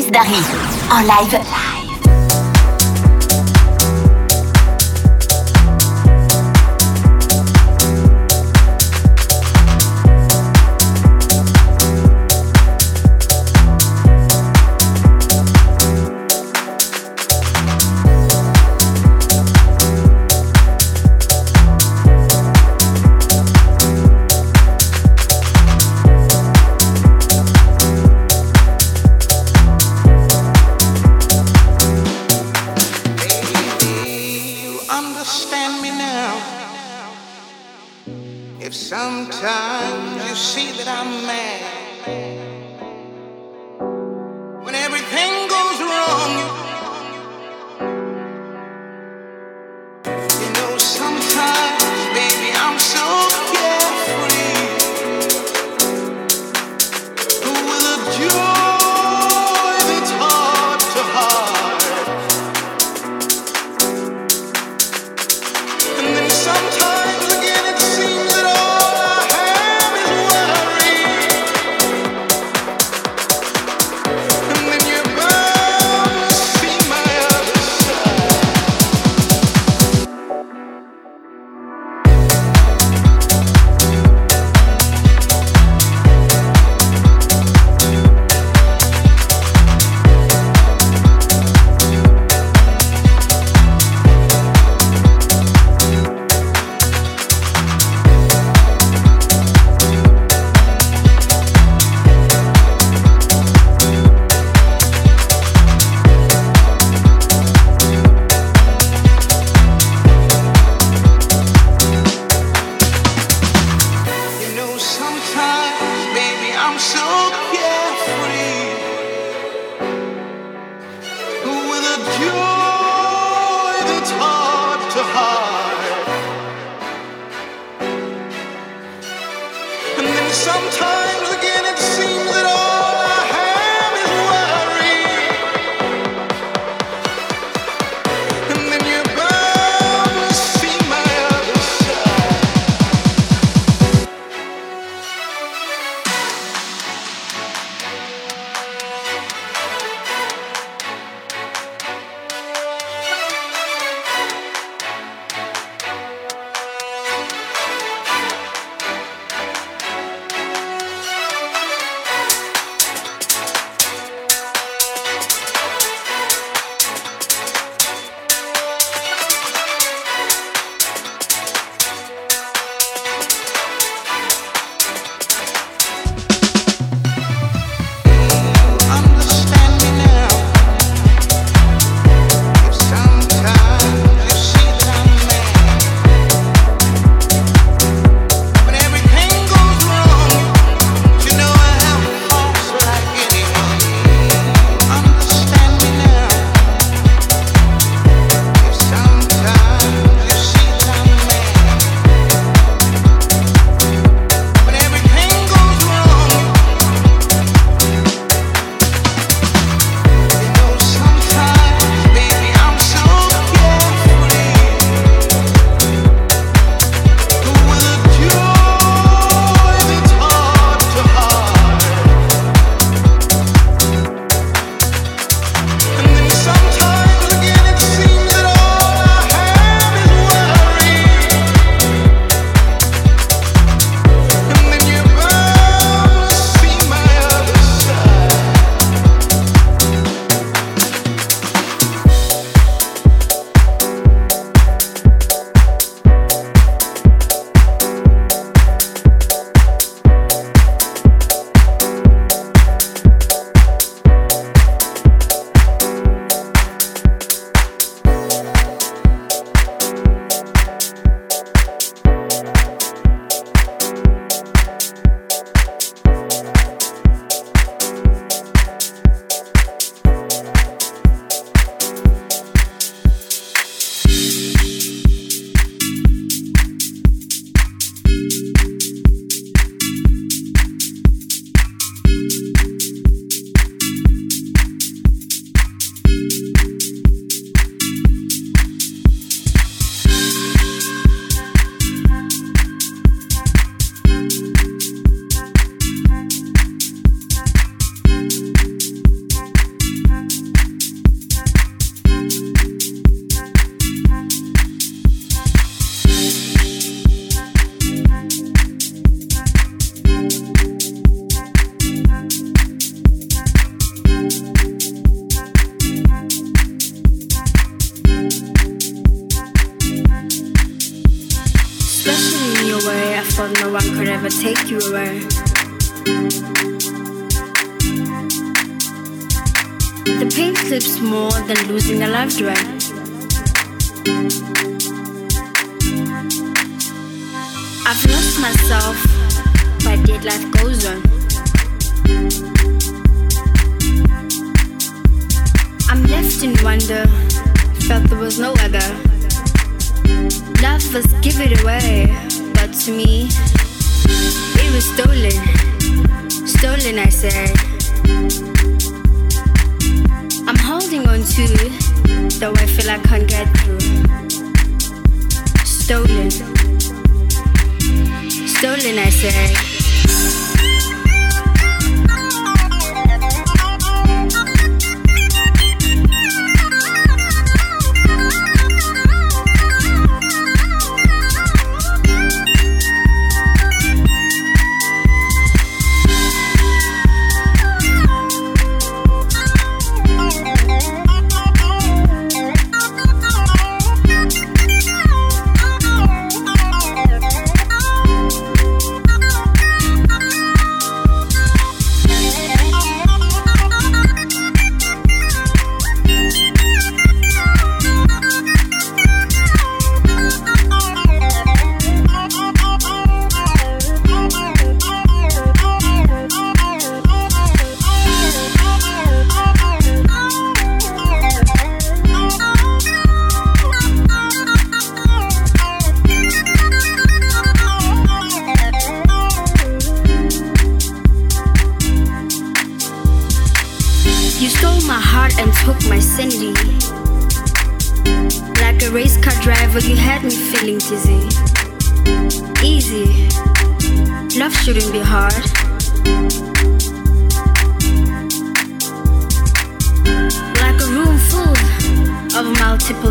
Chris Darry en live.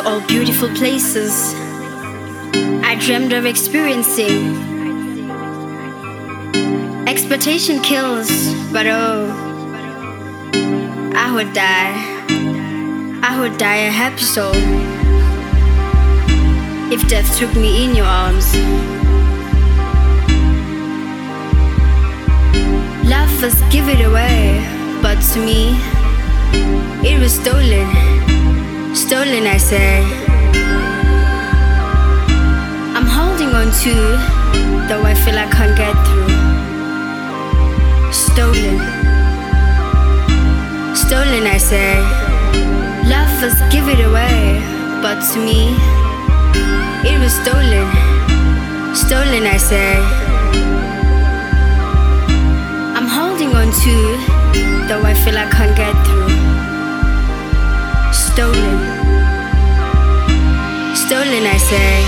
all beautiful places I dreamed of experiencing. Expectation kills, but oh, I would die. I would die a happy soul if death took me in your arms. Love was give it away, but to me, it was stolen. Stolen, I say. I'm holding on to, though I feel I can't get through. Stolen. Stolen, I say. Love was give it away, but to me, it was stolen. Stolen, I say. I'm holding on to, though I feel I can't get through stolen. Say.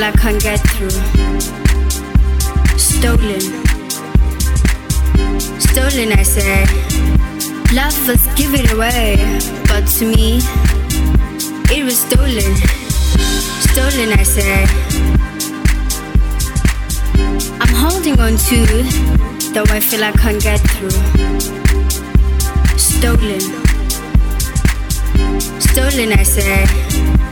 Though I can't get through. Stolen. Stolen, I say. Lovers give it away, but to me, it was stolen. Stolen, I say. I'm holding on to, though I feel I can't get through. Stolen. Stolen, I say.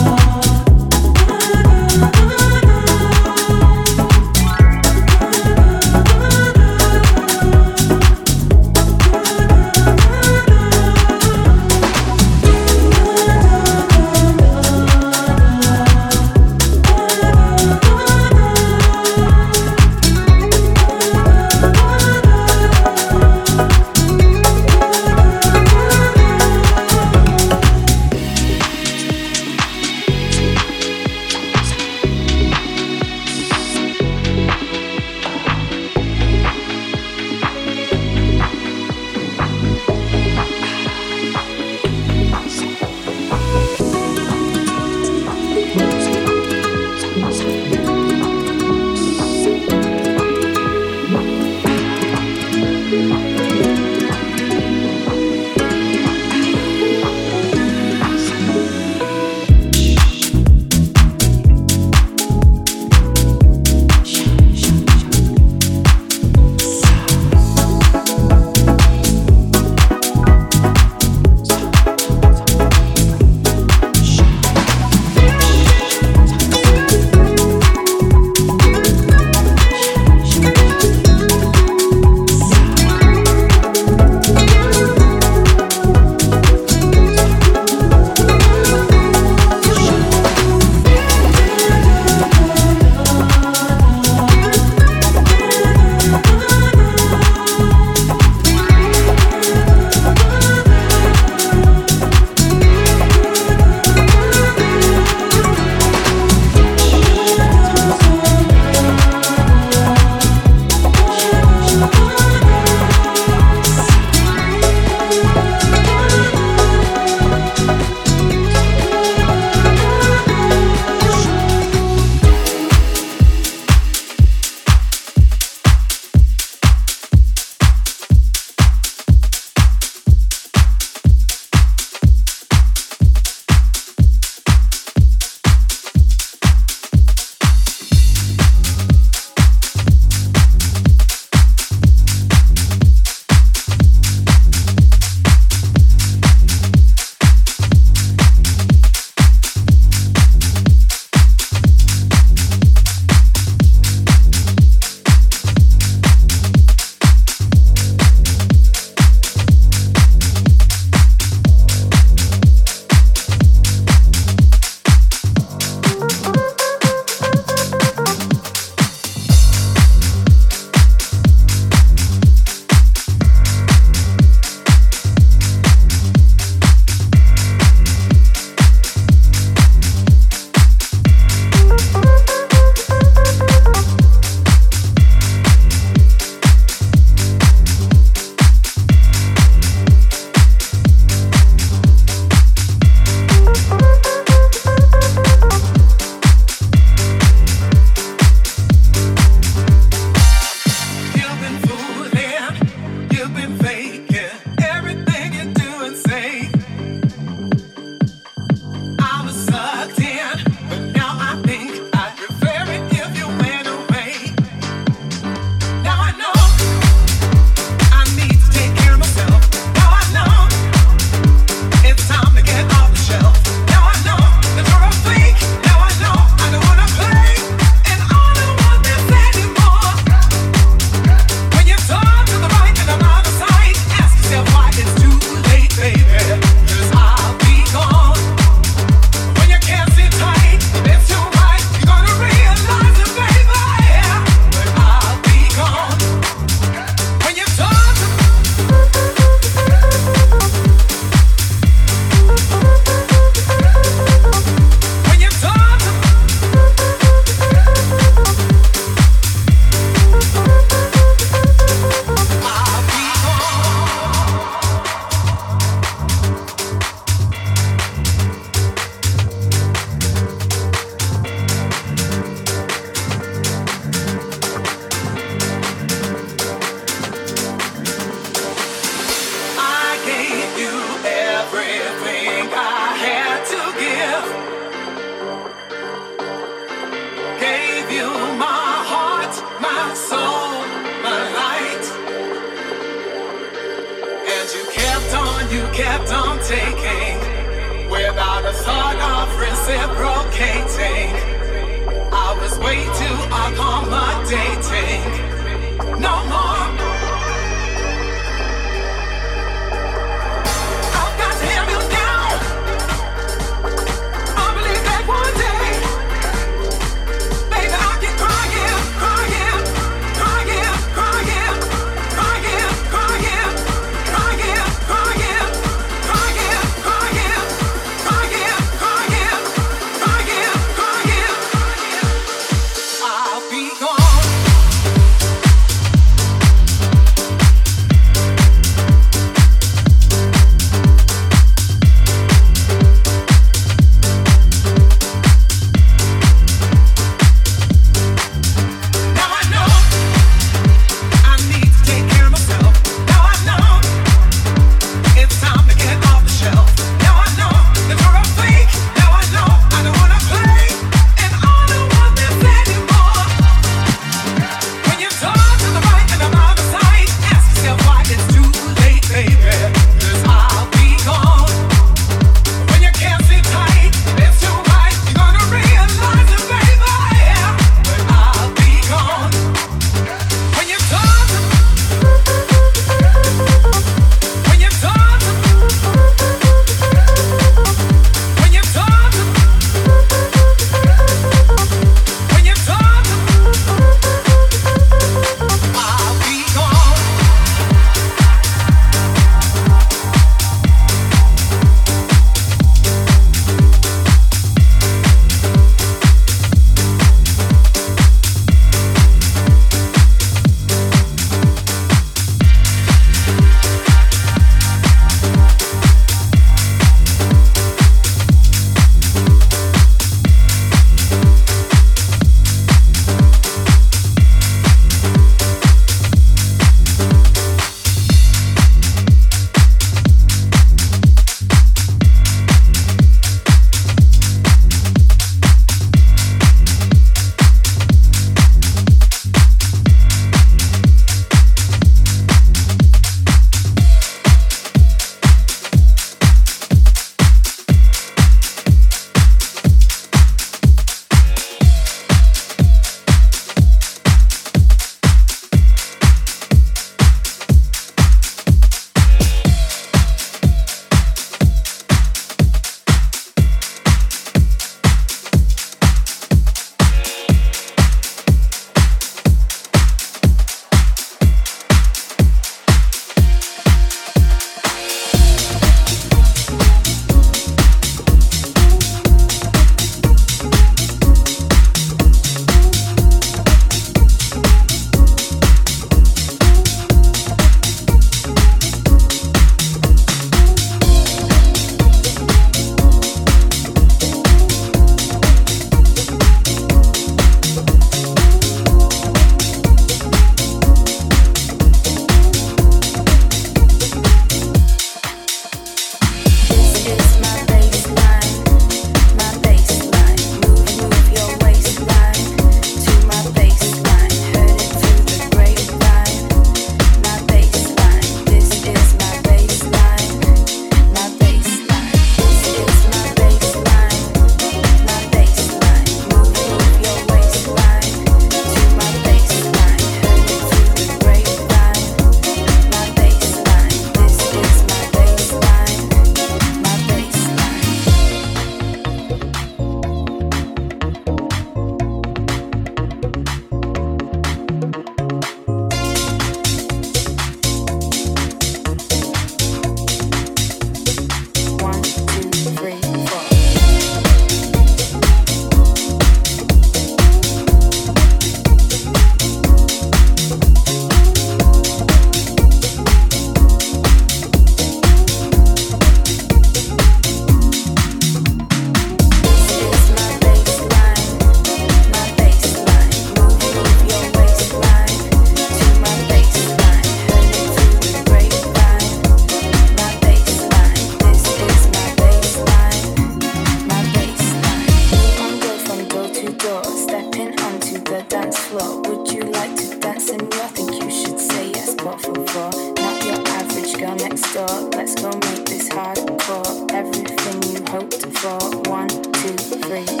hard for everything you hoped for. One, two, three.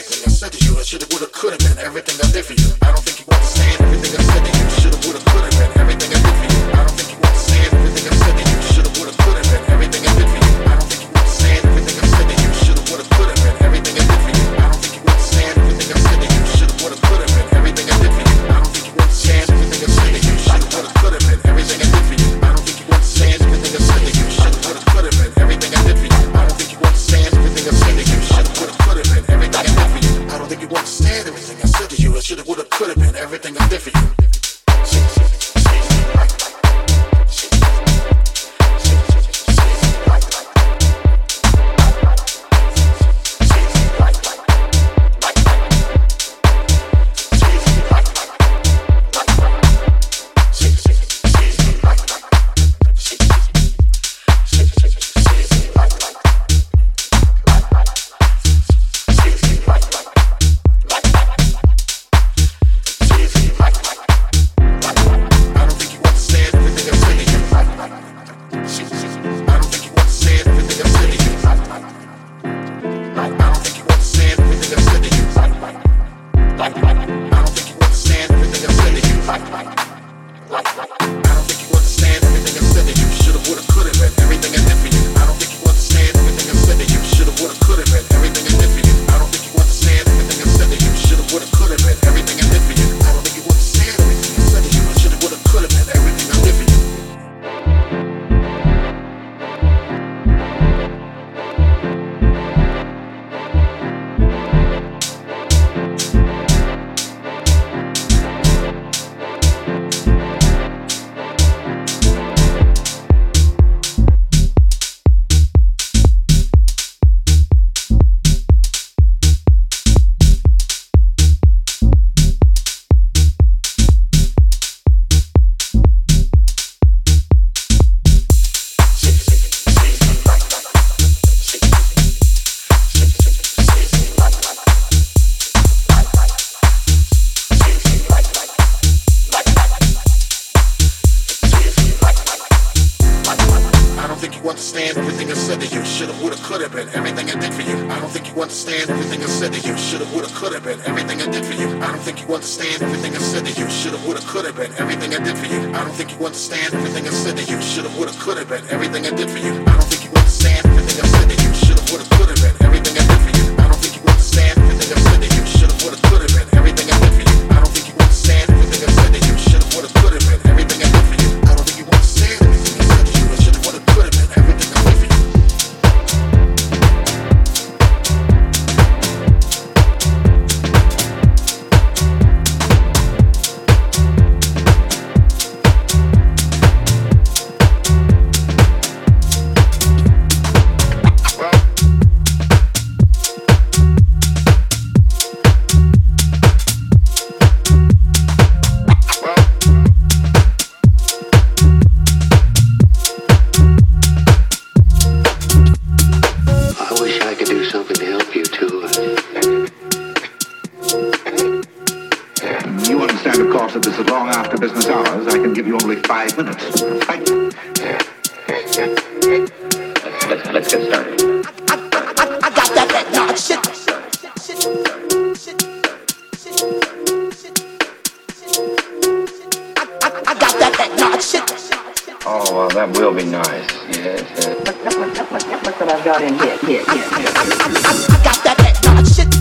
everything I said to you. I shoulda, woulda, coulda been everything I did for you. I don't think you understand everything I said to you. that dog shit. Oh, well, that will be nice. Yes, yes. Look, look, look, look, look, what I've got in here. Here, here, here. I, I, I, I got that, that dog shit.